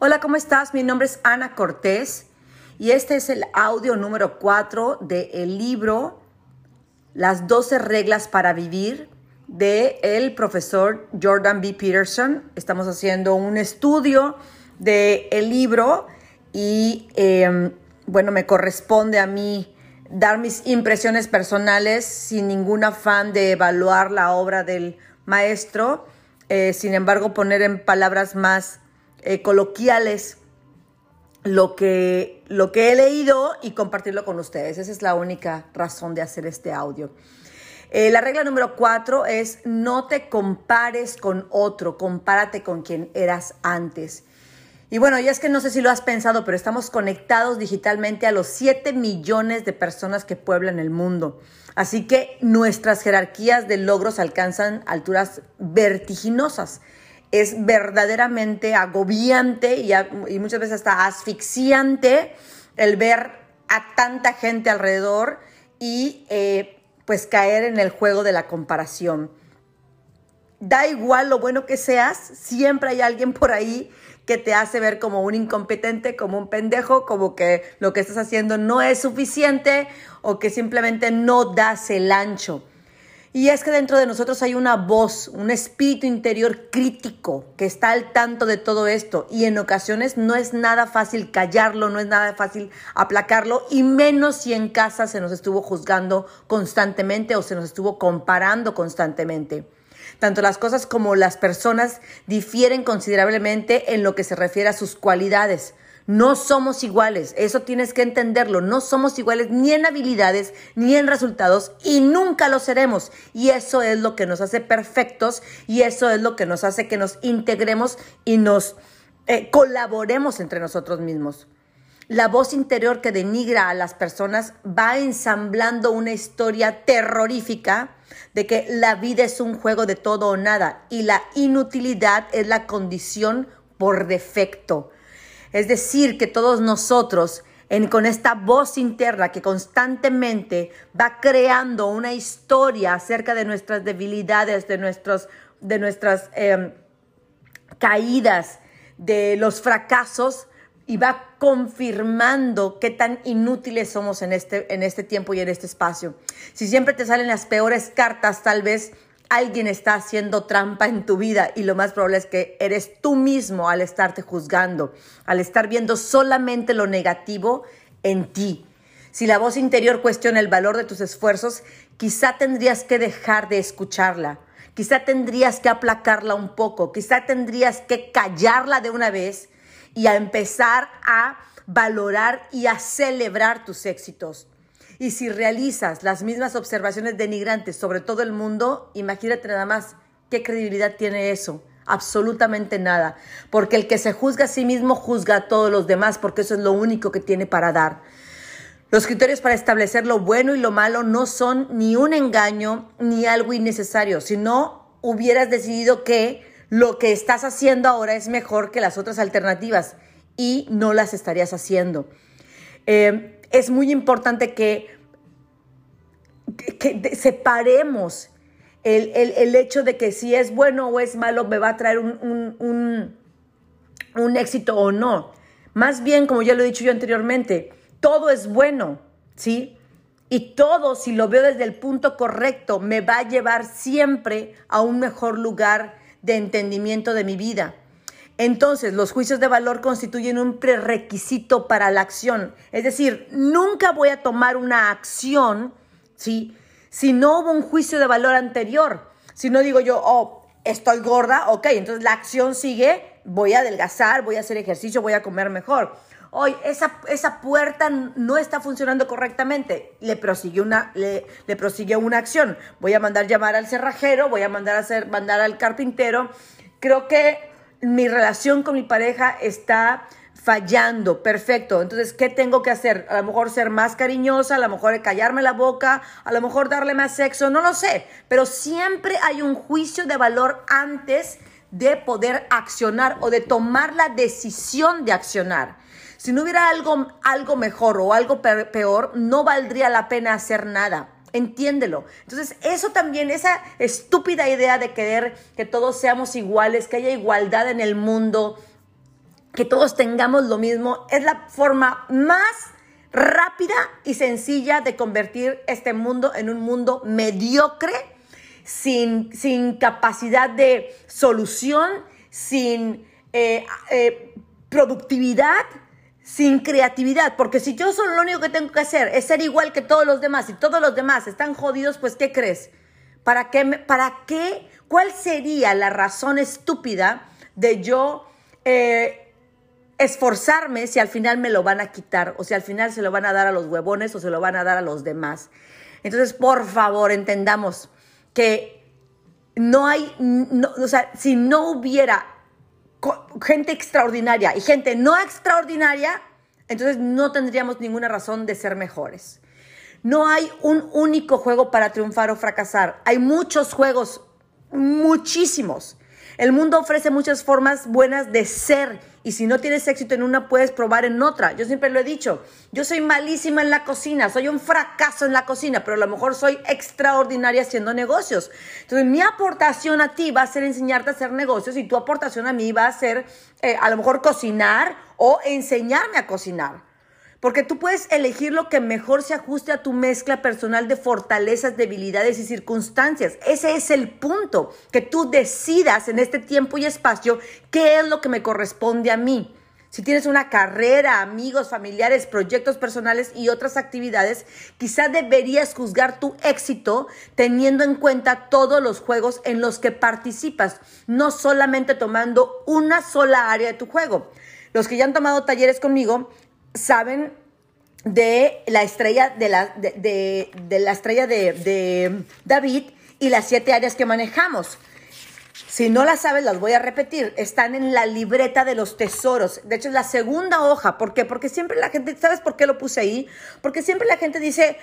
Hola, ¿cómo estás? Mi nombre es Ana Cortés y este es el audio número 4 del libro Las 12 reglas para vivir de el profesor Jordan B. Peterson. Estamos haciendo un estudio del el libro y em, bueno, me corresponde a mí dar mis impresiones personales sin ningún afán de evaluar la obra del maestro, eh, sin embargo poner en palabras más eh, coloquiales lo que, lo que he leído y compartirlo con ustedes. Esa es la única razón de hacer este audio. Eh, la regla número cuatro es no te compares con otro, compárate con quien eras antes. Y bueno, ya es que no sé si lo has pensado, pero estamos conectados digitalmente a los 7 millones de personas que pueblan el mundo. Así que nuestras jerarquías de logros alcanzan alturas vertiginosas es verdaderamente agobiante y, muchas veces hasta asfixiante el ver a tanta gente alrededor y eh, pues caer en el juego de la comparación. Da igual lo bueno que seas, siempre hay alguien por ahí que te hace ver como un incompetente, como un pendejo, como que lo que estás haciendo no es suficiente o que simplemente no das el ancho. Y es que dentro de nosotros hay una voz, un espíritu interior crítico que está al tanto de todo esto y en ocasiones no es nada fácil callarlo, no es nada fácil aplacarlo y menos si en casa se nos estuvo juzgando constantemente o se nos estuvo comparando constantemente. Tanto las cosas como las personas difieren considerablemente en lo que se refiere a sus cualidades. No somos iguales, eso tienes que entenderlo, no somos iguales ni en habilidades ni en resultados y nunca lo seremos. Y eso es lo que nos hace perfectos y eso es lo que nos hace que nos integremos y nos eh, colaboremos entre nosotros mismos. La voz interior que denigra a las personas va ensamblando una historia terrorífica de que la vida es un juego de todo o nada y la inutilidad es la condición por defecto. Es decir, que todos nosotros, con esta voz interna que constantemente va creando una historia acerca de nuestras debilidades, de, nuestros, de nuestras em, caídas, de los fracasos, y va confirmando qué tan inútiles somos en este, en este tiempo y en este espacio. Si siempre te salen las peores cartas, tal vez alguien está haciendo trampa en tu vida y lo más probable es que eres tú mismo al estarte juzgando, al estar viendo solamente lo negativo en ti. Si la voz interior cuestiona el valor de tus esfuerzos, quizá tendrías que dejar de escucharla, quizá tendrías que aplacarla un poco, quizá tendrías que callarla de una vez y a empezar a valorar y a celebrar tus éxitos. Y si realizas las mismas observaciones denigrantes sobre todo el mundo, imagínate nada más qué credibilidad tiene eso. Absolutamente nada. Porque el que se juzga a sí mismo juzga a todos los demás porque eso es lo único que tiene para dar. Los criterios para establecer lo bueno y lo malo no son ni un engaño ni algo innecesario, Si no, hubieras decidido que lo que estás haciendo ahora es mejor que las otras alternativas y no las estarías haciendo. Eh, es muy importante que, que, separemos el, hecho de que si es bueno o es malo me va a traer un, un éxito o no. Más bien, como ya lo he dicho yo anteriormente, todo es bueno, ¿sí? Y todo, si lo veo desde el punto correcto, me va a llevar siempre a un mejor lugar de entendimiento de mi vida. Entonces, los juicios de valor constituyen un prerequisito para la acción. Es decir, nunca voy a tomar una acción ¿sí? si no hubo un juicio de valor anterior. Si no digo yo, oh, estoy gorda, ok, entonces la acción sigue, voy a adelgazar, voy a hacer ejercicio, voy a comer mejor. Hoy esa, esa puerta no está funcionando correctamente. Le prosigue, una, le, una acción. Voy a mandar llamar al cerrajero, voy a mandar, a hacer, mandar al carpintero. Creo que mi relación con mi pareja está fallando, perfecto. Entonces, ¿qué tengo que hacer? A lo mejor ser más cariñosa, a lo mejor callarme la boca, a lo mejor darle más sexo, no lo sé. Pero siempre hay un juicio de valor antes de poder accionar o de tomar la decisión de accionar. Si no hubiera algo, algo mejor o algo peor, no valdría la pena hacer nada. Entiéndelo. Entonces, eso también, esa estúpida idea de querer que todos seamos iguales, que haya igualdad en el mundo, que todos tengamos lo mismo, es la forma más rápida y sencilla de convertir este mundo en un mundo mediocre, sin, sin capacidad de solución, sin eh, eh, productividad, sin creatividad. Porque si yo solo lo único que tengo que hacer es ser igual que todos los demás y todos los demás están jodidos, pues ¿qué crees? ¿Para qué? ¿Para qué? ¿Cuál sería la razón estúpida de yo eh, esforzarme si al final me lo van a quitar o si al final se lo van a dar a los huevones o se lo van a dar a los demás? Entonces, por favor, entendamos que no hay, o sea, si no hubiera gente extraordinaria y gente no extraordinaria, entonces no tendríamos ninguna razón de ser mejores. No hay un único juego para triunfar o fracasar. Hay muchos juegos, muchísimos. El mundo ofrece muchas formas buenas de ser y si no tienes éxito en una, puedes probar en otra. Yo siempre lo he dicho, yo soy malísima en la cocina, soy un fracaso en la cocina, pero a lo mejor soy extraordinaria haciendo negocios. Entonces, mi aportación a ti va a ser enseñarte a hacer negocios y tu aportación a mí va a ser eh, a lo mejor cocinar o enseñarme a cocinar. Porque tú puedes elegir lo que mejor se ajuste a tu mezcla personal de fortalezas, debilidades y circunstancias. Ese es el punto, que tú decidas en este tiempo y espacio qué es lo que me corresponde a mí. Si tienes una carrera, amigos, familiares, proyectos personales y otras actividades, quizá deberías juzgar tu éxito teniendo en cuenta todos los juegos en los que participas, no solamente tomando una sola área de tu juego. Los que ya han tomado talleres conmigo saben de la estrella de la, de, la estrella de, David y las siete áreas que manejamos. Si no las sabes, las voy a repetir. Están en la libreta de los tesoros. De hecho, es la segunda hoja. ¿Por qué? Porque siempre la gente, ¿sabes por qué lo puse ahí? Porque siempre la gente dice,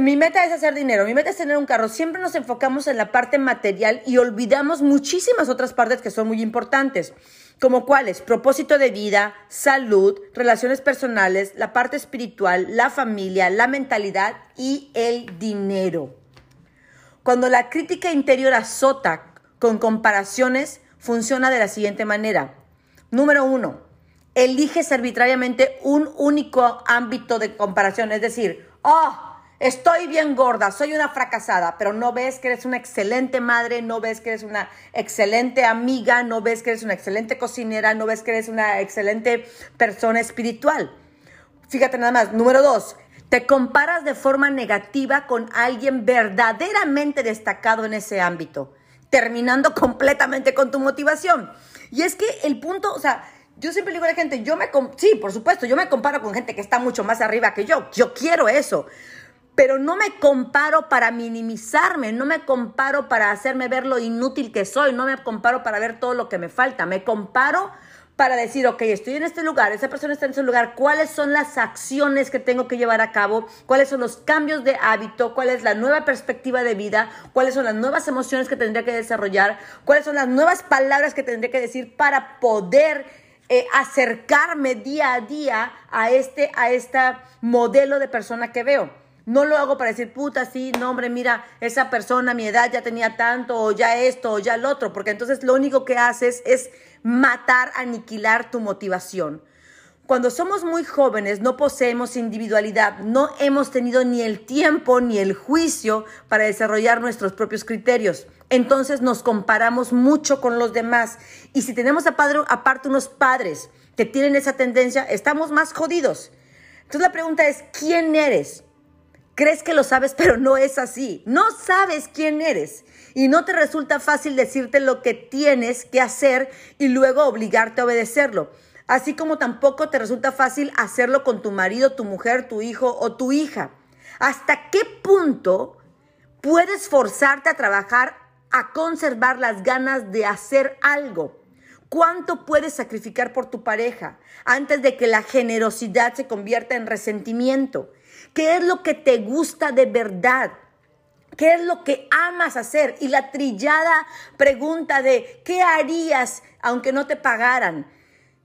mi meta es hacer dinero, mi meta es tener un carro. Siempre nos enfocamos en la parte material y olvidamos muchísimas otras partes que son muy importantes como cuáles, propósito de vida, salud, relaciones personales, la parte espiritual, la familia, la mentalidad y el dinero. Cuando la crítica interior azota con comparaciones, funciona de la siguiente manera. Número uno, eliges arbitrariamente un único ámbito de comparación, es decir, oh, Estoy bien gorda, soy una fracasada, pero no ves que eres una excelente madre, no ves que eres una excelente amiga, no ves que eres una excelente cocinera, no ves que eres una excelente persona espiritual. Fíjate nada más. Número dos, te comparas de forma negativa con alguien verdaderamente destacado en ese ámbito, terminando completamente con tu motivación. Y es que el punto, o sea, yo siempre digo a la gente, yo me, sí, por supuesto, yo me comparo con gente que está mucho más arriba que yo, yo quiero eso, pero no me comparo para minimizarme, no me comparo para hacerme ver lo inútil que soy, no me comparo para ver todo lo que me falta, me comparo para decir, ok, estoy en este lugar, esa persona está en ese lugar, cuáles son las acciones que tengo que llevar a cabo, cuáles son los cambios de hábito, cuál es la nueva perspectiva de vida, cuáles son las nuevas emociones que tendría que desarrollar, cuáles son las nuevas palabras que tendría que decir para poder eh, acercarme día a día a este, a este modelo de persona que veo. No lo hago para decir, puta, sí, no, hombre, mira, esa persona a mi edad ya tenía tanto, o ya esto, o ya el otro, porque entonces lo único que haces es matar, aniquilar tu motivación. Cuando somos muy jóvenes no poseemos individualidad, no hemos tenido ni el tiempo ni el juicio para desarrollar nuestros propios criterios. Entonces nos comparamos mucho con los demás. Y si tenemos aparte unos padres que tienen esa tendencia, estamos más jodidos. Entonces la pregunta es, ¿quién eres? Crees que lo sabes, pero no es así. No sabes quién eres y no te resulta fácil decirte lo que tienes que hacer y luego obligarte a obedecerlo. Así como tampoco te resulta fácil hacerlo con tu marido, tu mujer, tu hijo o tu hija. ¿Hasta qué punto puedes forzarte a trabajar a conservar las ganas de hacer algo? ¿Cuánto puedes sacrificar por tu pareja antes de que la generosidad se convierta en resentimiento? ¿Qué es lo que te gusta de verdad? ¿Qué es lo que amas hacer? Y la trillada pregunta de ¿qué harías aunque no te pagaran?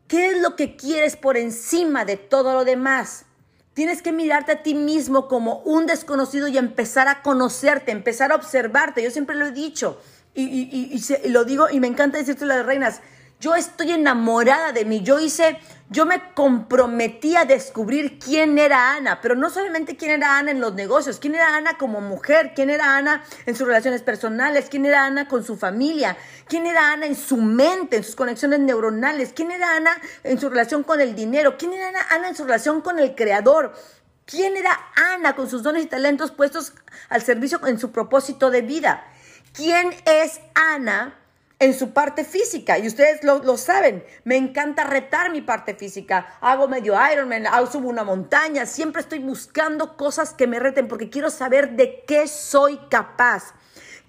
¿Qué es lo que quieres por encima de todo lo demás? Tienes que mirarte a ti mismo como un desconocido y empezar a conocerte, empezar a observarte. Yo siempre lo he dicho y, lo digo y me encanta decirte las reinas. yo estoy enamorada de mí. Yo hice, yo me comprometí a descubrir quién era Ana, pero no solamente quién era Ana en los negocios, quién era Ana como mujer, quién era Ana en sus relaciones personales, quién era Ana con su familia, quién era Ana en su mente, en sus conexiones neuronales, quién era Ana en su relación con el dinero, quién era Ana, en su relación con el creador. ¿Quién era Ana con sus dones y talentos puestos al servicio en su propósito de vida? ¿Quién es Ana en su parte física. Y ustedes lo, saben, me encanta retar mi parte física. Hago medio Ironman, subo una montaña, siempre estoy buscando cosas que me reten porque quiero saber de qué soy capaz.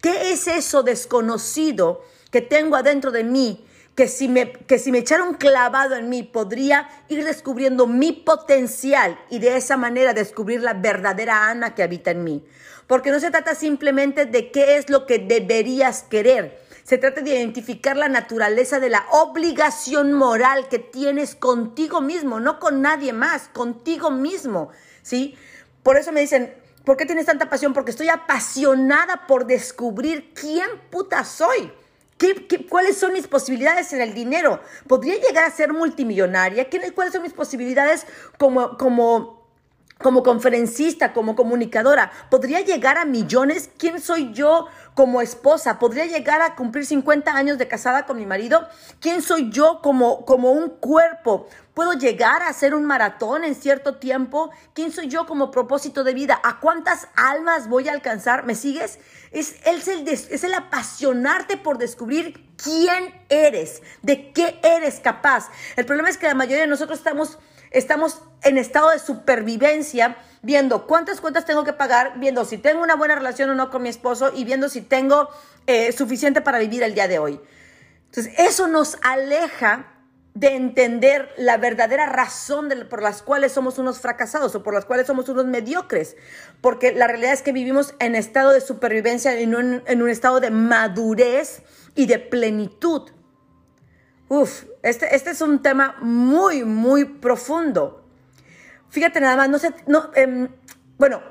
¿Qué es eso desconocido que tengo adentro de mí? Que si, me, que si me echara clavado en mí, podría ir descubriendo mi potencial y de esa manera descubrir la verdadera Ana que habita en mí. Porque no se trata simplemente de qué es lo que deberías querer, se trata de identificar la naturaleza de la obligación moral que tienes contigo mismo, no con nadie más, contigo mismo, ¿sí? Por eso me dicen, ¿por qué tienes tanta pasión? Porque estoy apasionada por descubrir quién puta soy. ¿Qué, cuáles son mis posibilidades en el dinero? ¿Podría llegar a ser multimillonaria? ¿Cuáles son mis posibilidades como, como, como conferencista, como comunicadora? ¿Podría llegar a millones? ¿Quién soy yo como esposa? ¿Podría llegar a cumplir 50 años de casada con mi marido? ¿Quién soy yo como, como un cuerpo? ¿Puedo llegar a hacer un maratón en cierto tiempo? ¿Quién soy yo como propósito de vida? ¿A cuántas almas voy a alcanzar? ¿Me sigues? Es, es, es el apasionarte por descubrir quién eres, de qué eres capaz. El problema es que la mayoría de nosotros estamos estamos en estado de supervivencia, viendo cuántas cuentas tengo que pagar, viendo si tengo una buena relación o no con mi esposo y viendo si tengo eh, suficiente para vivir el día de hoy. Entonces, eso nos aleja de entender la verdadera razón por las cuales somos unos fracasados o por las cuales somos unos mediocres. Porque la realidad es que vivimos en estado de supervivencia y no en un estado de madurez y de plenitud. Uf, este, este es un tema muy, muy profundo. Fíjate nada más, no sé, no, em, bueno,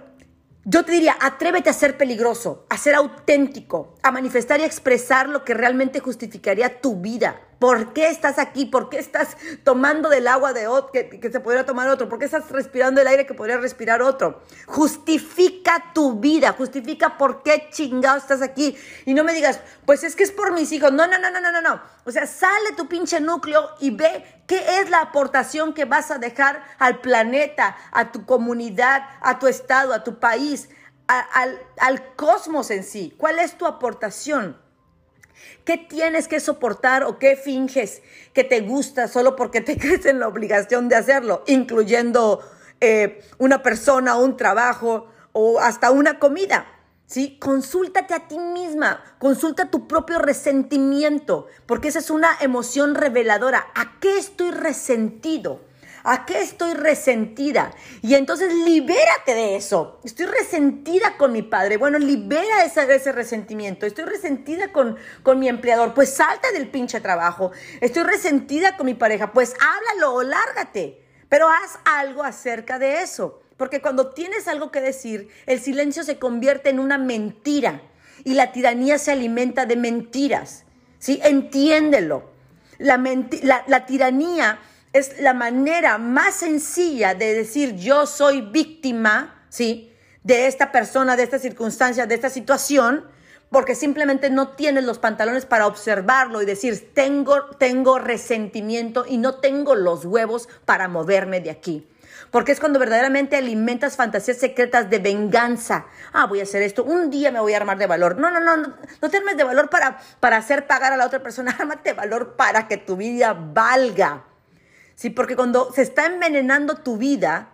yo te diría, atrévete a ser peligroso, a ser auténtico, a manifestar y expresar lo que realmente justificaría tu vida. ¿Por qué estás aquí? ¿Por qué estás tomando del agua de otro que, que, se podría tomar otro? ¿Por qué estás respirando el aire que podría respirar otro? Justifica tu vida, justifica por qué chingado estás aquí. Y no me digas, pues es que es por mis hijos. No, no, no, no, no, no. O sea, sale tu pinche núcleo y ve qué es la aportación que vas a dejar al planeta, a tu comunidad, a tu estado, a tu país, al, al cosmos en sí. ¿Cuál es tu aportación? ¿Qué tienes que soportar o qué finges que te gusta solo porque te crees en la obligación de hacerlo, incluyendo eh, una persona, un trabajo o hasta una comida? ¿Sí? Consúltate a ti misma, consulta tu propio resentimiento, porque esa es una emoción reveladora. ¿A qué estoy resentido? ¿A qué estoy resentida? Y entonces libérate de eso. Estoy resentida con mi padre. Bueno, libera ese, ese resentimiento. Estoy resentida con, con mi empleador. Pues salta del pinche trabajo. Estoy resentida con mi pareja. Pues háblalo o lárgate. Pero haz algo acerca de eso. Porque cuando tienes algo que decir, el silencio se convierte en una mentira. Y la tiranía se alimenta de mentiras. ¿Sí? Entiéndelo. La, la, la tiranía es la manera más sencilla de decir yo soy víctima, ¿sí? De esta persona, de esta circunstancia, de esta situación, porque simplemente no tienes los pantalones para observarlo y decir, tengo, tengo resentimiento y no tengo los huevos para moverme de aquí. Porque es cuando verdaderamente alimentas fantasías secretas de venganza. Ah, voy a hacer esto, un día me voy a armar de valor. No, no, no, no, no te armes de valor para, para hacer pagar a la otra persona, ármate de valor para que tu vida valga. ¿Sí? Porque cuando se está envenenando tu vida,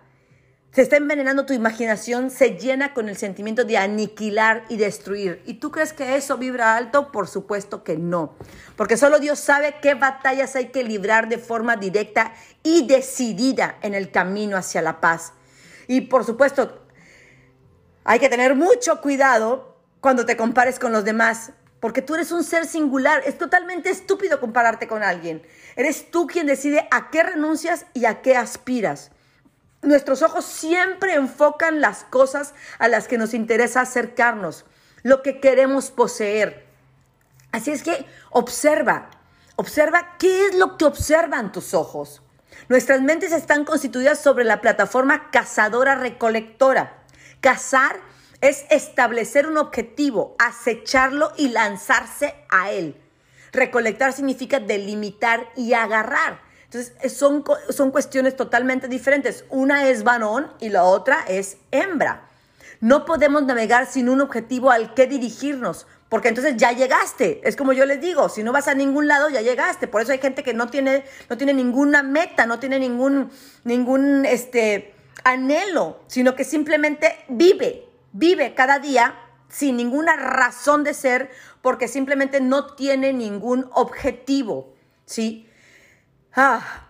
se está envenenando tu imaginación, se llena con el sentimiento de aniquilar y destruir. ¿Y tú crees que eso vibra alto? Por supuesto que no. Porque solo Dios sabe qué batallas hay que librar de forma directa y decidida en el camino hacia la paz. Y por supuesto, hay que tener mucho cuidado cuando te compares con los demás, porque tú eres un ser singular. Es totalmente estúpido compararte con alguien. Eres tú quien decide a qué renuncias y a qué aspiras. Nuestros ojos siempre enfocan las cosas a las que nos interesa acercarnos, lo que queremos poseer. Así es que observa, Observa qué es lo que observan tus ojos. Nuestras mentes están constituidas sobre la plataforma cazadora-recolectora. Cazar es establecer un objetivo, acecharlo y lanzarse a él. Recolectar significa delimitar y agarrar. Entonces, son, son cuestiones totalmente diferentes. Una es varón y la otra es hembra. No podemos navegar sin un objetivo al que dirigirnos, porque entonces ya llegaste. Es como yo les digo, si no vas a ningún lado, ya llegaste. Por eso hay gente que no tiene, no tiene ninguna meta, no tiene ningún, ningún este, anhelo, sino que simplemente vive, vive cada día sin ninguna razón de ser, porque simplemente no tiene ningún objetivo, ¿sí? Ah,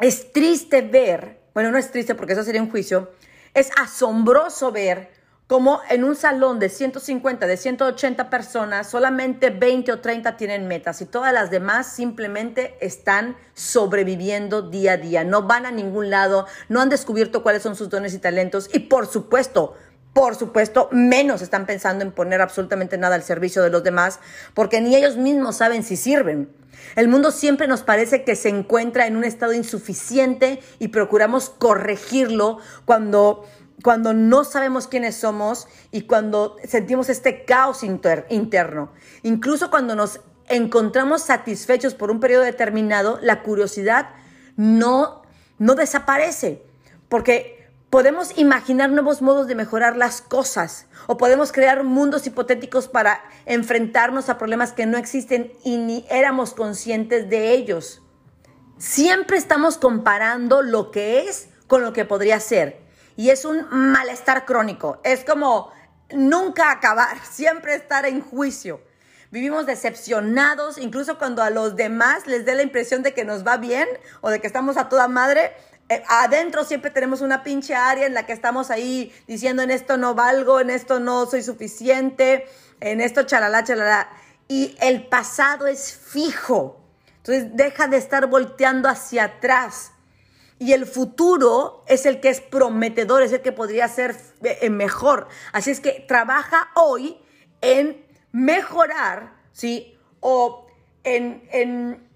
es triste ver, bueno, no es triste porque eso sería un juicio, es asombroso ver cómo en un salón de 150, de 180 personas, solamente 20 o 30 tienen metas y todas las demás simplemente están sobreviviendo día a día, no van a ningún lado, no han descubierto cuáles son sus dones y talentos y por supuesto, por supuesto, menos están pensando en poner absolutamente nada al servicio de los demás, porque ni ellos mismos saben si sirven. El mundo siempre nos parece que se encuentra en un estado insuficiente y procuramos corregirlo cuando, cuando no sabemos quiénes somos y cuando sentimos este caos interno. Incluso cuando nos encontramos satisfechos por un periodo determinado, la curiosidad no, no desaparece, porque Podemos imaginar nuevos modos de mejorar las cosas o podemos crear mundos hipotéticos para enfrentarnos a problemas que no existen y ni éramos conscientes de ellos. Siempre estamos comparando lo que es con lo que podría ser y es un malestar crónico. Es como nunca acabar, siempre estar en juicio. Vivimos decepcionados, incluso cuando a los demás les dé la impresión de que nos va bien o de que estamos a toda madre, adentro siempre tenemos una pinche área en la que estamos ahí diciendo en esto no valgo, en esto no soy suficiente, en esto chalala, chalala. Y el pasado es fijo. Entonces deja de estar volteando hacia atrás. Y el futuro es el que es prometedor, es el que podría ser eh, mejor. Así es que trabaja hoy en mejorar, ¿sí? O en, en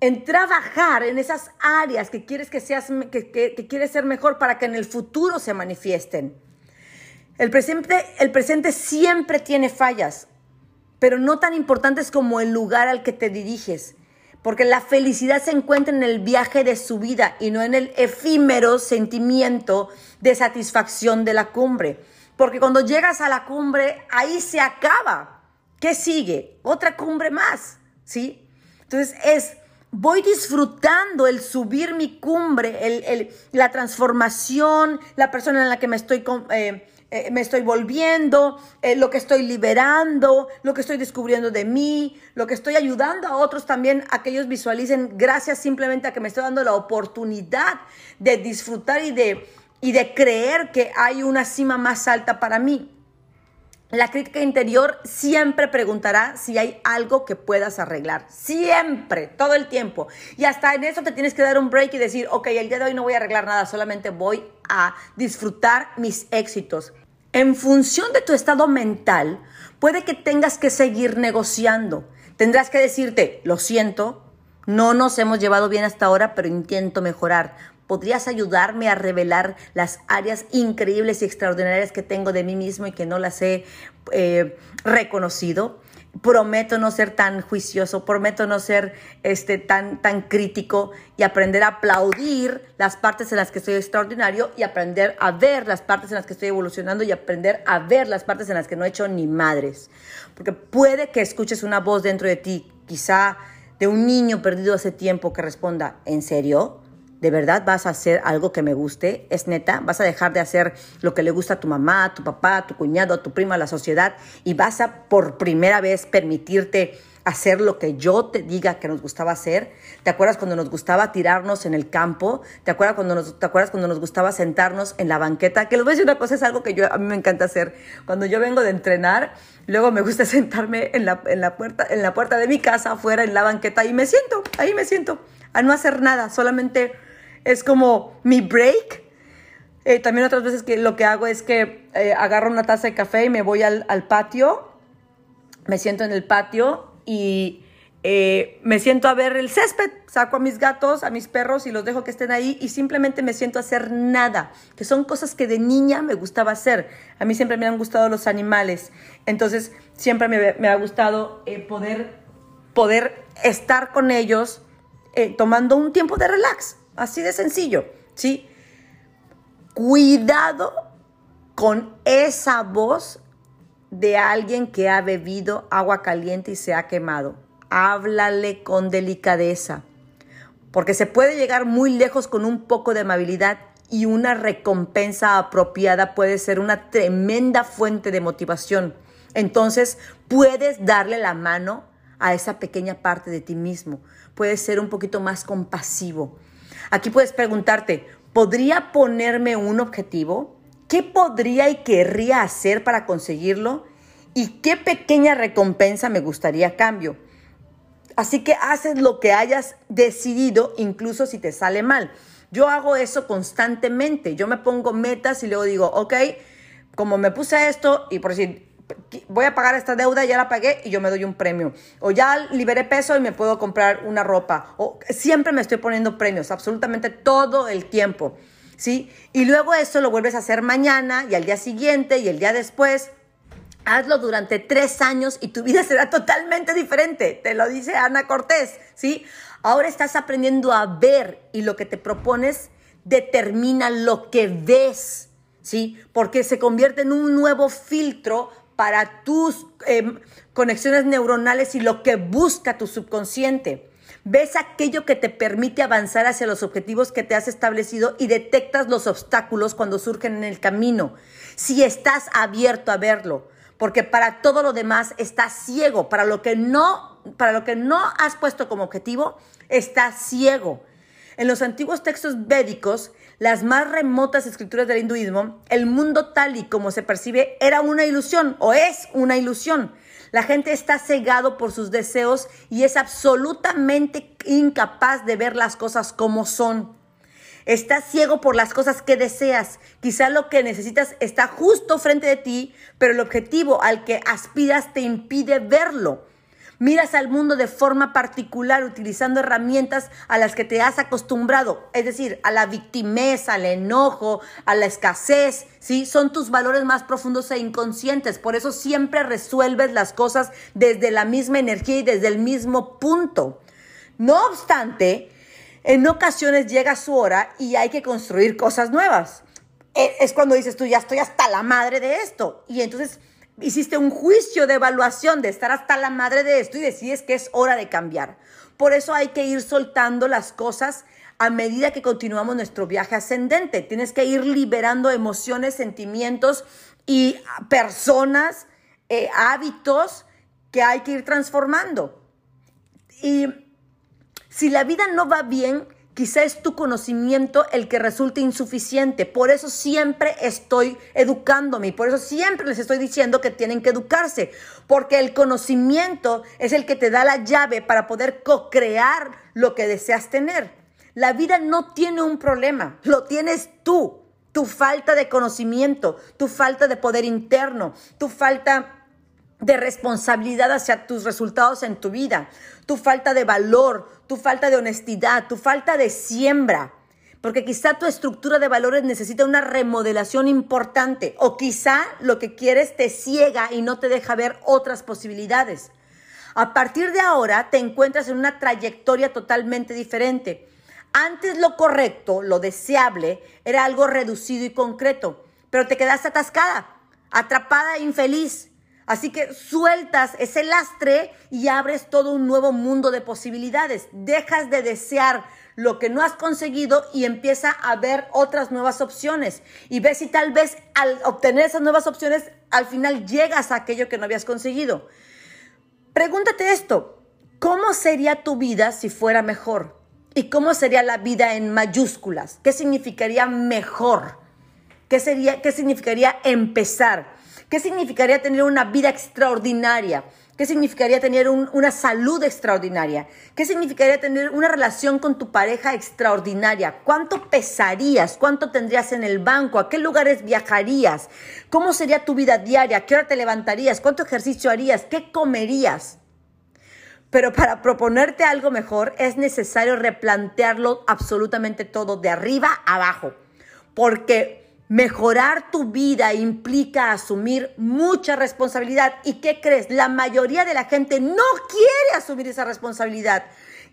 en trabajar en esas áreas que quieres que seas, que, quieres ser mejor para que en el futuro se manifiesten. El presente, el presente siempre tiene fallas, pero no tan importantes como el lugar al que te diriges, porque la felicidad se encuentra en el viaje de su vida y no en el efímero sentimiento de satisfacción de la cumbre. Porque cuando llegas a la cumbre, ahí se acaba. ¿Qué sigue? Otra cumbre más, ¿sí? Entonces es voy disfrutando el subir mi cumbre, la transformación, la persona en la que me estoy, eh, eh, me estoy volviendo, eh, lo que estoy liberando, lo que estoy descubriendo de mí, lo que estoy ayudando a otros también a que ellos visualicen gracias simplemente a que me estoy dando la oportunidad de disfrutar y de, y de creer que hay una cima más alta para mí. La crítica interior siempre preguntará si hay algo que puedas arreglar. Siempre, todo el tiempo. Y hasta en eso te tienes que dar un break y decir, ok, el día de hoy no voy a arreglar nada, solamente voy a disfrutar mis éxitos. En función de tu estado mental, puede que tengas que seguir negociando. Tendrás que decirte, lo siento, no nos hemos llevado bien hasta ahora, pero intento mejorar. ¿Podrías ayudarme a revelar las áreas increíbles y extraordinarias que tengo de mí mismo y que no las he eh, reconocido? Prometo no ser tan juicioso, prometo no ser este, tan, tan crítico y aprender a aplaudir las partes en las que estoy extraordinario y aprender a ver las partes en las que estoy evolucionando y aprender a ver las partes en las que no he hecho ni madres. Porque puede que escuches una voz dentro de ti, quizá de un niño perdido hace tiempo que responda, ¿en serio? ¿De verdad vas a hacer algo que me guste? ¿Es neta? ¿Vas a dejar de hacer lo que le gusta a tu mamá, a tu papá, a tu cuñado, a tu prima, a la sociedad? ¿Y vas a por primera vez permitirte hacer lo que yo te diga que nos gustaba hacer? ¿Te acuerdas cuando nos gustaba tirarnos en el campo? ¿Te acuerdas cuando nos, te acuerdas cuando nos gustaba sentarnos en la banqueta? Que les voy a decir una cosa, es algo que yo, a mí me encanta hacer. Cuando yo vengo de entrenar, luego me gusta sentarme en la, en la, puerta, en la puerta de mi casa, afuera, en la banqueta, y me siento, ahí me siento, a no hacer nada, solamente es como mi break. Eh, también otras veces que lo que hago es que eh, agarro una taza de café y me voy al, patio, me siento en el patio y eh, me siento a ver el césped, saco a mis gatos, a mis perros y los dejo que estén ahí y simplemente me siento a hacer nada, que son cosas que de niña me gustaba hacer. A mí siempre me han gustado los animales, entonces siempre me, ha gustado eh, poder, poder estar con ellos eh, tomando un tiempo de relax, así de sencillo, ¿sí? Cuidado con esa voz de alguien que ha bebido agua caliente y se ha quemado háblale con delicadeza, porque se puede llegar muy lejos con un poco de amabilidad y una recompensa apropiada puede ser una tremenda fuente de motivación. Entonces puedes darle la mano a esa pequeña parte de ti mismo. Puedes ser un poquito más compasivo. Aquí puedes preguntarte, ¿podría ponerme un objetivo? ¿Qué podría y querría hacer para conseguirlo? ¿Y qué pequeña recompensa me gustaría a cambio? Así que haces lo que hayas decidido, incluso si te sale mal. Yo hago eso constantemente. Yo me pongo metas y luego digo, ok, como me puse esto y por decir, voy a pagar esta deuda, ya la pagué y yo me doy un premio. O ya liberé peso y me puedo comprar una ropa. O siempre me estoy poniendo premios, absolutamente todo el tiempo. ¿Sí? Y luego eso lo vuelves a hacer mañana y al día siguiente y el día después. Hazlo durante tres años y tu vida será totalmente diferente. Te lo dice Ana Cortés, ¿sí? Ahora estás aprendiendo a ver y lo que te propones determina lo que ves, ¿sí? Porque se convierte en un nuevo filtro para tus em, conexiones neuronales y lo que busca tu subconsciente. Ves aquello que te permite avanzar hacia los objetivos que te has establecido y detectas los obstáculos cuando surgen en el camino. Si estás abierto a verlo, porque para todo lo demás estás ciego, para lo que no, para lo que no has puesto como objetivo, estás ciego. En los antiguos textos védicos, las más remotas escrituras del hinduismo, el mundo tal y como se percibe era una ilusión o es una ilusión. La gente está cegado por sus deseos y es absolutamente incapaz de ver las cosas como son. Estás ciego por las cosas que deseas. Quizá lo que necesitas está justo frente de ti, pero el objetivo al que aspiras te impide verlo. Miras al mundo de forma particular utilizando herramientas a las que te has acostumbrado, es decir, a la victimez, al enojo, a la escasez, ¿sí? Son tus valores más profundos e inconscientes, por eso siempre resuelves las cosas desde la misma energía y desde el mismo punto. No obstante, en ocasiones llega su hora y hay que construir cosas nuevas. E, es cuando dices tú, ya estoy hasta la madre de esto. Y entonces hiciste un juicio de evaluación de estar hasta la madre de esto y decides que es hora de cambiar. Por eso hay que ir soltando las cosas a medida que continuamos nuestro viaje ascendente. Tienes que ir liberando emociones, sentimientos y personas, eh, hábitos que hay que ir transformando. Y si la vida no va bien, quizá es tu conocimiento el que resulte insuficiente. Por eso siempre estoy educándome y por eso siempre les estoy diciendo que tienen que educarse, porque el conocimiento es el que te da la llave para poder co-crear lo que deseas tener. La vida no tiene un problema, lo tienes tú. Tu falta de conocimiento, tu falta de poder interno, tu falta de responsabilidad hacia tus resultados en tu vida, tu falta de valor, tu falta de honestidad, tu falta de siembra. Porque quizá tu estructura de valores necesita una remodelación importante o quizá lo que quieres te ciega y no te deja ver otras posibilidades. A partir de ahora te encuentras en una trayectoria totalmente diferente. Antes lo correcto, lo deseable, era algo reducido y concreto, pero te quedaste atascada, atrapada e infeliz. Así que sueltas ese lastre y abres todo un nuevo mundo de posibilidades. Dejas de desear lo que no has conseguido y empieza a ver otras nuevas opciones. Y ves si tal vez al obtener esas nuevas opciones, al final llegas a aquello que no habías conseguido. Pregúntate esto, ¿cómo sería tu vida si fuera mejor? ¿Y cómo sería la vida en mayúsculas? ¿Qué significaría mejor? ¿Qué, sería, qué significaría empezar? ¿Qué significaría tener una vida extraordinaria? ¿Qué significaría tener una salud extraordinaria? ¿Qué significaría tener una relación con tu pareja extraordinaria? ¿Cuánto pesarías? ¿Cuánto tendrías en el banco? ¿A qué lugares viajarías? ¿Cómo sería tu vida diaria? ¿A qué hora te levantarías? ¿Cuánto ejercicio harías? ¿Qué comerías? pero para proponerte algo mejor es necesario replantearlo absolutamente todo de arriba a abajo, porque mejorar tu vida implica asumir mucha responsabilidad. ¿Y qué crees? La mayoría de la gente no quiere asumir esa responsabilidad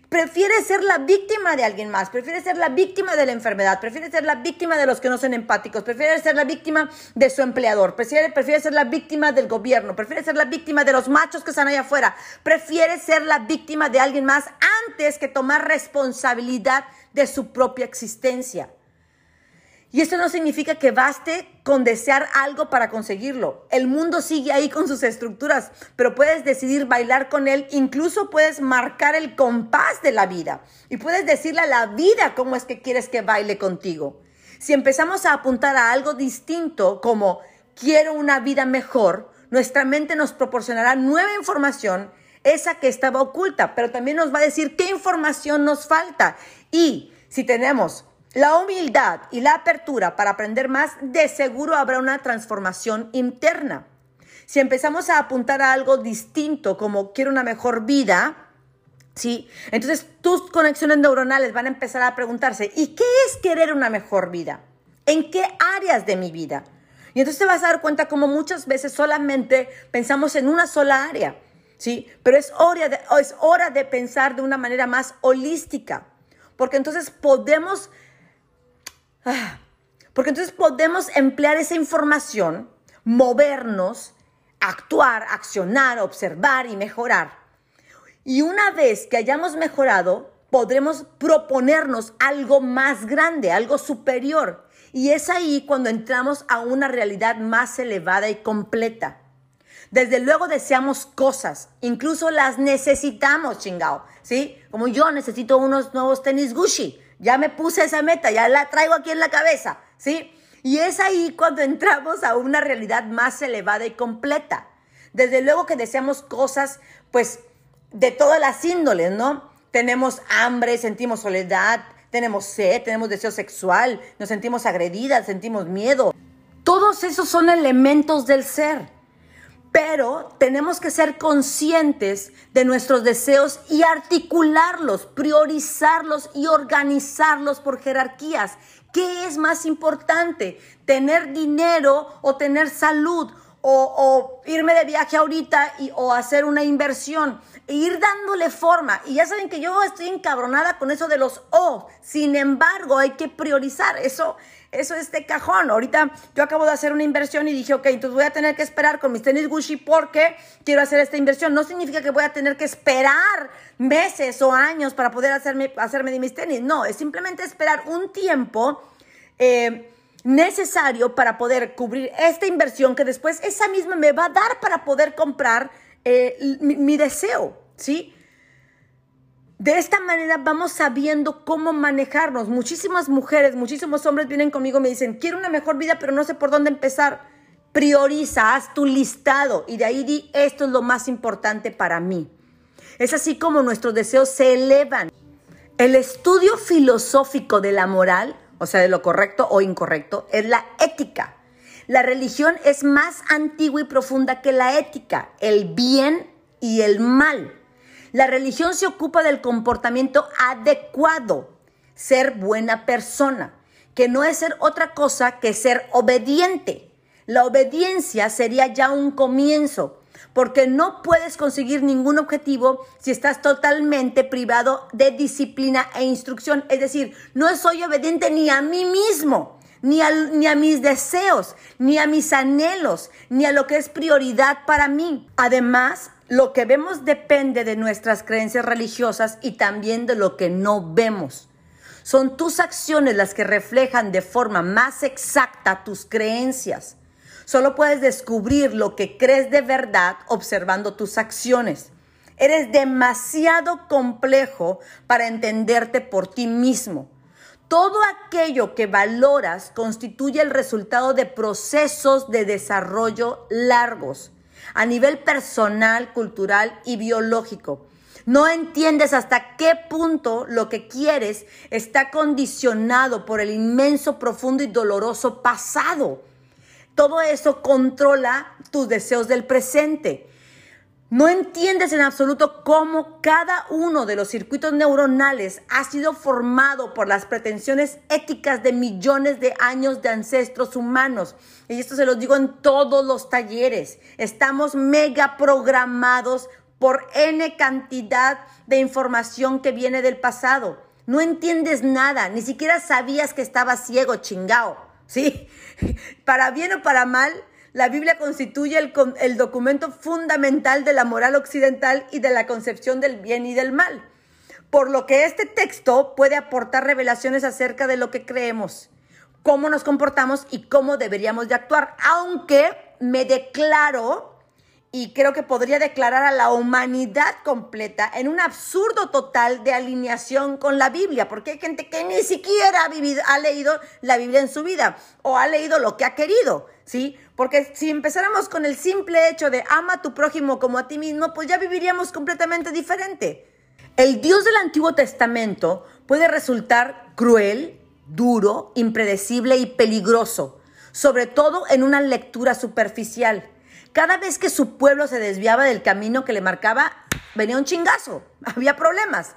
prefiere ser la víctima de alguien más, prefiere ser la víctima de la enfermedad, prefiere ser la víctima de los que no son empáticos, prefiere ser la víctima de su empleador, prefiere, prefiere ser la víctima del gobierno, prefiere ser la víctima de los machos que están allá afuera, prefiere ser la víctima de alguien más antes que tomar responsabilidad de su propia existencia. Y esto no significa que baste con desear algo para conseguirlo. El mundo sigue ahí con sus estructuras, pero puedes decidir bailar con él, incluso puedes marcar el compás de la vida y puedes decirle a la vida cómo es que quieres que baile contigo. Si empezamos a apuntar a algo distinto como quiero una vida mejor, nuestra mente nos proporcionará nueva información, esa que estaba oculta, pero también nos va a decir qué información nos falta. Y si tenemos la humildad y la apertura para aprender más, de seguro habrá una transformación interna. Si empezamos a apuntar a algo distinto, como quiero una mejor vida, ¿sí? Entonces tus conexiones neuronales van a empezar a preguntarse, ¿y qué es querer una mejor vida? ¿En qué áreas de mi vida? Y entonces te vas a dar cuenta como muchas veces solamente pensamos en una sola área, ¿sí? Pero es hora de, pensar de una manera más holística, porque entonces podemos porque entonces podemos emplear esa información, movernos, actuar, accionar, observar y mejorar. Y una vez que hayamos mejorado, podremos proponernos algo más grande, algo superior. Y es ahí cuando entramos a una realidad más elevada y completa. Desde luego deseamos cosas, incluso las necesitamos, chingao, ¿sí? Como yo necesito unos nuevos tenis Gucci, ya me puse esa meta, ya la traigo aquí en la cabeza, ¿sí? Y es ahí cuando entramos a una realidad más elevada y completa. Desde luego que deseamos cosas, pues, de todas las índoles, ¿no? Tenemos hambre, sentimos soledad, tenemos sed, tenemos deseo sexual, nos sentimos agredidas, sentimos miedo. Todos esos son elementos del ser pero tenemos que ser conscientes de nuestros deseos y articularlos, priorizarlos y organizarlos por jerarquías. ¿Qué es más importante? ¿Tener dinero o tener salud? O, irme de viaje ahorita y, o hacer una inversión. E ir dándole forma. Y ya saben que yo estoy encabronada con eso de los O. Sin embargo, hay que priorizar. Eso, eso es de cajón. Ahorita yo acabo de hacer una inversión y dije, ok, entonces voy a tener que esperar con mis tenis Gucci porque quiero hacer esta inversión. No significa que voy a tener que esperar meses o años para poder hacerme, hacerme de mis tenis. No, es simplemente esperar un tiempo eh, necesario para poder cubrir esta inversión que después esa misma me va a dar para poder comprar eh, mi, mi deseo, ¿sí? De esta manera vamos sabiendo cómo manejarnos. Muchísimas mujeres, muchísimos hombres vienen conmigo y me dicen, quiero una mejor vida, pero no sé por dónde empezar. Prioriza, haz tu listado y de ahí di, esto es lo más importante para mí. Es así como nuestros deseos se elevan. El estudio filosófico de la moral, o sea, de lo correcto o incorrecto, es la ética. La religión es más antigua y profunda que la ética, el bien y el mal. La religión se ocupa del comportamiento adecuado, ser buena persona, que no es ser otra cosa que ser obediente. La obediencia sería ya un comienzo, porque no puedes conseguir ningún objetivo si estás totalmente privado de disciplina e instrucción. Es decir, no soy obediente ni a mí mismo, ni a, ni a mis deseos, ni a mis anhelos, ni a lo que es prioridad para mí. Además, lo que vemos depende de nuestras creencias religiosas y también de lo que no vemos. Son tus acciones las que reflejan de forma más exacta tus creencias. Solo puedes descubrir lo que crees de verdad observando tus acciones. Eres demasiado complejo para entenderte por ti mismo. Todo aquello que valoras constituye el resultado de procesos de desarrollo largos a nivel personal, cultural y biológico. No entiendes hasta qué punto lo que quieres está condicionado por el inmenso, profundo y doloroso pasado. Todo eso controla tus deseos del presente. No entiendes en absoluto cómo cada uno de los circuitos neuronales ha sido formado por las pretensiones éticas de millones de años de ancestros humanos. Y esto se lo digo en todos los talleres. Estamos mega programados por N cantidad de información que viene del pasado. No entiendes nada, ni siquiera sabías que estabas ciego, chingao. ¿Sí? Para bien o para mal, la Biblia constituye el, documento fundamental de la moral occidental y de la concepción del bien y del mal. Por lo que este texto puede aportar revelaciones acerca de lo que creemos, cómo nos comportamos y cómo deberíamos de actuar. Aunque me declaro y creo que podría declarar a la humanidad completa en un absurdo total de alineación con la Biblia, porque hay gente que ni siquiera ha, vivido, ha leído la Biblia en su vida o ha leído lo que ha querido, ¿sí? Porque si empezáramos con el simple hecho de ama a tu prójimo como a ti mismo, pues ya viviríamos completamente diferente. El Dios del Antiguo Testamento puede resultar cruel, duro, impredecible y peligroso, sobre todo en una lectura superficial. Cada vez que su pueblo se desviaba del camino que le marcaba, venía un chingazo, había problemas.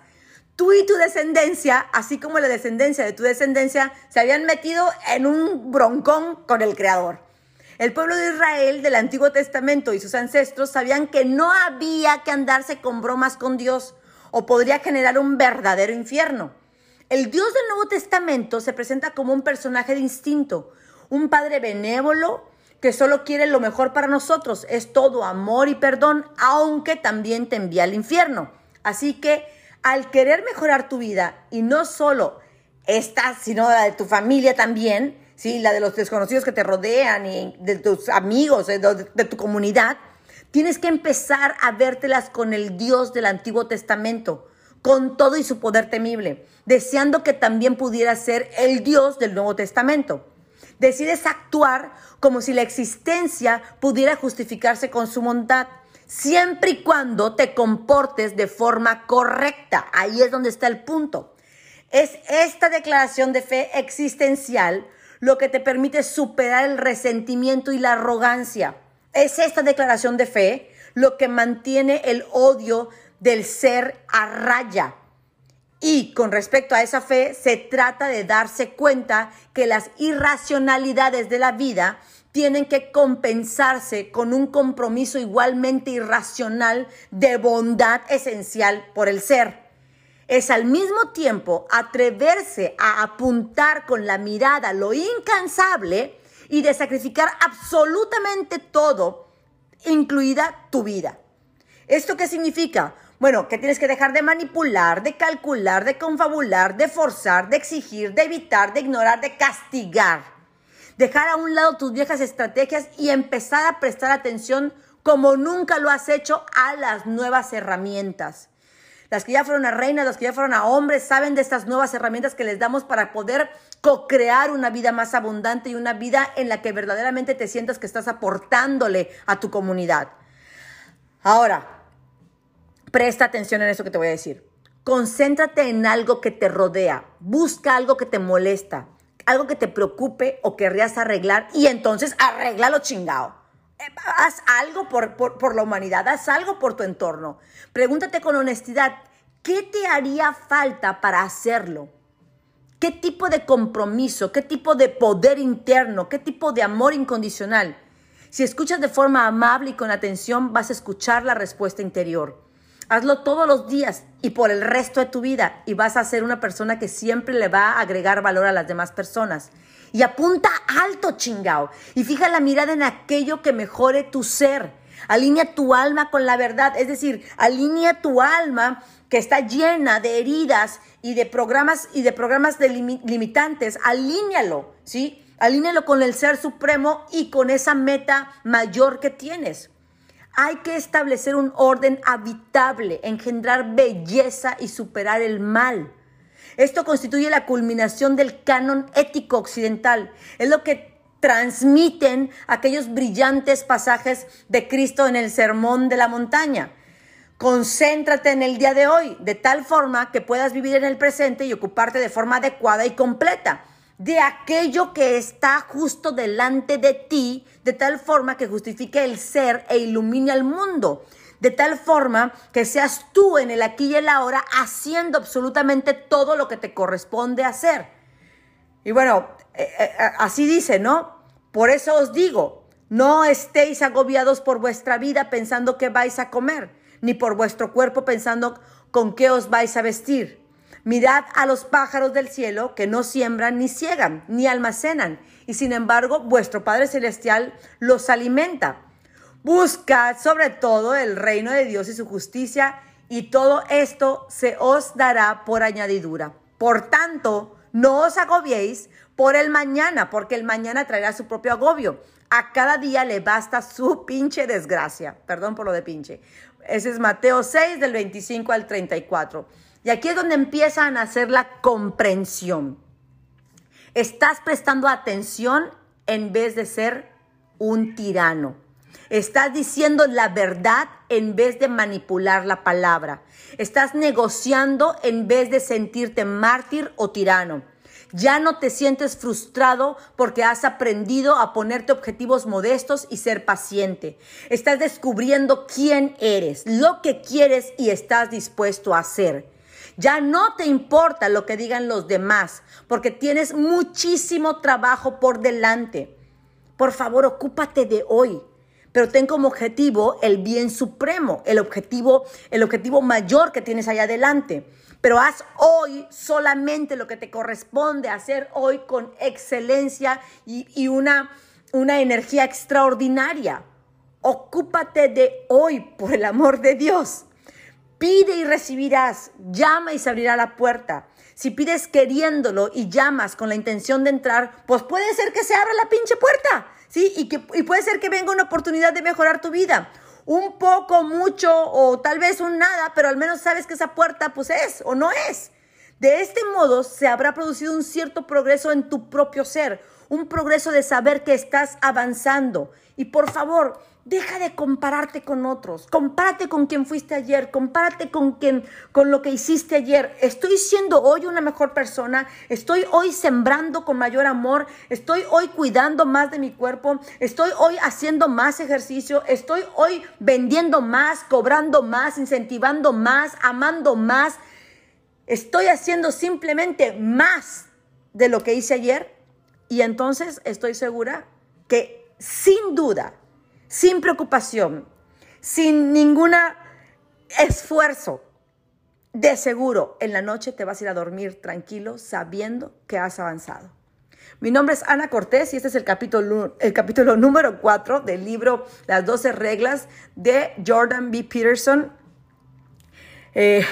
Tú y tu descendencia, así como la descendencia de tu descendencia, se habían metido en un broncón con el Creador. El pueblo de Israel del Antiguo Testamento y sus ancestros sabían que no había que andarse con bromas con Dios o podría generar un verdadero infierno. El Dios del Nuevo Testamento se presenta como un personaje distinto, un padre benévolo que solo quiere lo mejor para nosotros. Es todo amor y perdón, aunque también te envía al infierno. Así que al querer mejorar tu vida y no solo esta, sino la de tu familia también, ¿sí? la de los desconocidos que te rodean y de tus amigos, de, de tu comunidad, tienes que empezar a vértelas con el Dios del Antiguo Testamento, con todo y su poder temible, deseando que también pudiera ser el Dios del Nuevo Testamento. Decides actuar como si la existencia pudiera justificarse con su bondad, siempre y cuando te comportes de forma correcta. Ahí es donde está el punto. Es esta declaración de fe existencial lo que te permite superar el resentimiento y la arrogancia. Es esta declaración de fe lo que mantiene el odio del ser a raya. Y con respecto a esa fe, se trata de darse cuenta que las irracionalidades de la vida tienen que compensarse con un compromiso igualmente irracional de bondad esencial por el ser es al mismo tiempo atreverse a apuntar con la mirada lo incansable y de sacrificar absolutamente todo, incluida tu vida. ¿Esto qué significa? Bueno, que tienes que dejar de manipular, de calcular, de confabular, de forzar, de exigir, de evitar, de ignorar, de castigar. Dejar a un lado tus viejas estrategias y empezar a prestar atención como nunca lo has hecho a las nuevas herramientas. Las que ya fueron a reinas, las que ya fueron a hombres, saben de estas nuevas herramientas que les damos para poder co-crear una vida más abundante y una vida en la que verdaderamente te sientas que estás aportándole a tu comunidad. Ahora, presta atención en eso que te voy a decir. Concéntrate en algo que te rodea. Busca algo que te molesta, algo que te preocupe o querrías arreglar y entonces arréglalo chingado haz algo por, por, la humanidad, haz algo por tu entorno. Pregúntate con honestidad, ¿qué te haría falta para hacerlo? ¿Qué tipo de compromiso, qué tipo de poder interno, qué tipo de amor incondicional? Si escuchas de forma amable y con atención, vas a escuchar la respuesta interior. Hazlo todos los días y por el resto de tu vida y vas a ser una persona que siempre le va a agregar valor a las demás personas. Y apunta alto, chingao. Y fija la mirada en aquello que mejore tu ser. Alinea tu alma con la verdad. Es decir, alinea tu alma que está llena de heridas y de programas y de programas limitantes. Alínealo, ¿sí? Alínealo con el ser supremo y con esa meta mayor que tienes. Hay que establecer un orden habitable, engendrar belleza y superar el mal. Esto constituye la culminación del canon ético occidental. Es lo que transmiten aquellos brillantes pasajes de Cristo en el Sermón de la Montaña. Concéntrate en el día de hoy, de tal forma que puedas vivir en el presente y ocuparte de forma adecuada y completa de aquello que está justo delante de ti, de tal forma que justifique el ser e ilumine al mundo. De tal forma que seas tú en el aquí y el ahora haciendo absolutamente todo lo que te corresponde hacer. Y bueno, eh, eh, así dice, ¿no? Por eso os digo, no estéis agobiados por vuestra vida pensando qué vais a comer, ni por vuestro cuerpo pensando con qué os vais a vestir. Mirad a los pájaros del cielo que no siembran, ni ciegan, ni almacenan, y sin embargo vuestro Padre Celestial los alimenta. Buscad sobre todo el reino de Dios y su justicia, y todo esto se os dará por añadidura. Por tanto, no os agobiéis por el mañana, porque el mañana traerá su propio agobio. A cada día le basta su pinche desgracia. Perdón por lo de pinche. Ese es Mateo 6 del 25 al 34. Y aquí es donde empiezan a hacer la comprensión. Estás prestando atención en vez de ser un tirano. Estás diciendo la verdad en vez de manipular la palabra. Estás negociando en vez de sentirte mártir o tirano. Ya no te sientes frustrado porque has aprendido a ponerte objetivos modestos y ser paciente. Estás descubriendo quién eres, lo que quieres y estás dispuesto a hacer. Ya no te importa lo que digan los demás porque tienes muchísimo trabajo por delante. Por favor, ocúpate de hoy pero ten como objetivo el bien supremo, el objetivo, el objetivo mayor que tienes allá adelante. Pero haz hoy solamente lo que te corresponde hacer hoy con excelencia y, una, una energía extraordinaria. Ocúpate de hoy, por el amor de Dios. Pide y recibirás, llama y se abrirá la puerta. Si pides queriéndolo y llamas con la intención de entrar, pues puede ser que se abra la pinche puerta. ¿Sí? Y, que, y puede ser que venga una oportunidad de mejorar tu vida. Un poco, mucho o tal vez un nada, pero al menos sabes que esa puerta pues es o no es. De este modo se habrá producido un cierto progreso en tu propio ser, un progreso de saber que estás avanzando. Y por favor, Deja de compararte con otros. Compárate con quien fuiste ayer. Compárate con quien, con lo que hiciste ayer. Estoy siendo hoy una mejor persona. Estoy hoy sembrando con mayor amor. Estoy hoy cuidando más de mi cuerpo. Estoy hoy haciendo más ejercicio. Estoy hoy vendiendo más, cobrando más, incentivando más, amando más. Estoy haciendo simplemente más de lo que hice ayer. Y entonces estoy segura que sin duda sin preocupación, sin ningún esfuerzo. De seguro, en la noche te vas a ir a dormir tranquilo sabiendo que has avanzado. Mi nombre es Ana Cortés y este es el capítulo, el capítulo número 4 del libro Las 12 reglas de Jordan B. Peterson. Eh,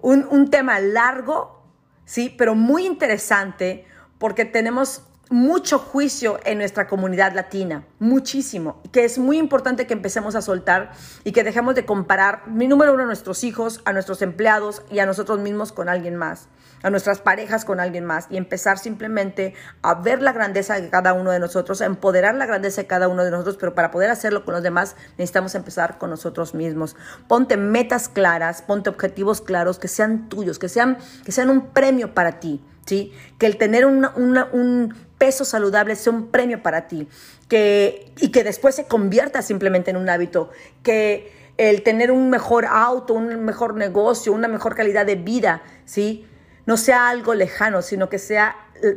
un, un tema largo, sí, pero muy interesante porque tenemos mucho juicio en nuestra comunidad latina, muchísimo, que es muy importante que empecemos a soltar y que dejemos de comparar, mi número uno, a nuestros hijos, a nuestros empleados y a nosotros mismos con alguien más, a nuestras parejas con alguien más y empezar simplemente a ver la grandeza de cada uno de nosotros, a empoderar la grandeza de cada uno de nosotros, pero para poder hacerlo con los demás necesitamos empezar con nosotros mismos. Ponte metas claras, ponte objetivos claros que sean tuyos, que sean, que sean un premio para ti. ¿Sí? Que el tener un peso saludable sea un premio para ti que, y que después se convierta simplemente en un hábito, que el tener un mejor auto, un mejor negocio, una mejor calidad de vida, ¿sí? No sea algo lejano, sino que sea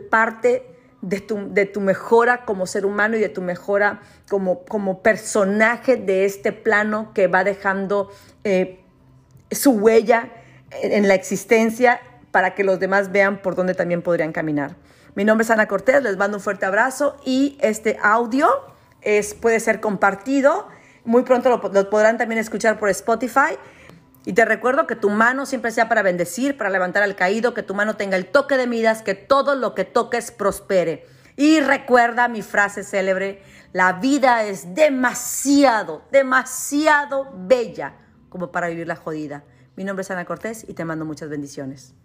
parte de tu, de tu mejora como ser humano y de tu mejora como, como personaje de este plano que va dejando eh, su huella en la existencia para que los demás vean por dónde también podrían caminar. Mi nombre es Ana Cortés, les mando un fuerte abrazo y este audio es, puede ser compartido. Muy pronto lo, podrán también escuchar por Spotify. Y te recuerdo que tu mano siempre sea para bendecir, para levantar al caído, que tu mano tenga el toque de midas, que todo lo que toques prospere. Y recuerda mi frase célebre, la vida es demasiado, demasiado bella como para vivir la jodida. Mi nombre es Ana Cortés y te mando muchas bendiciones.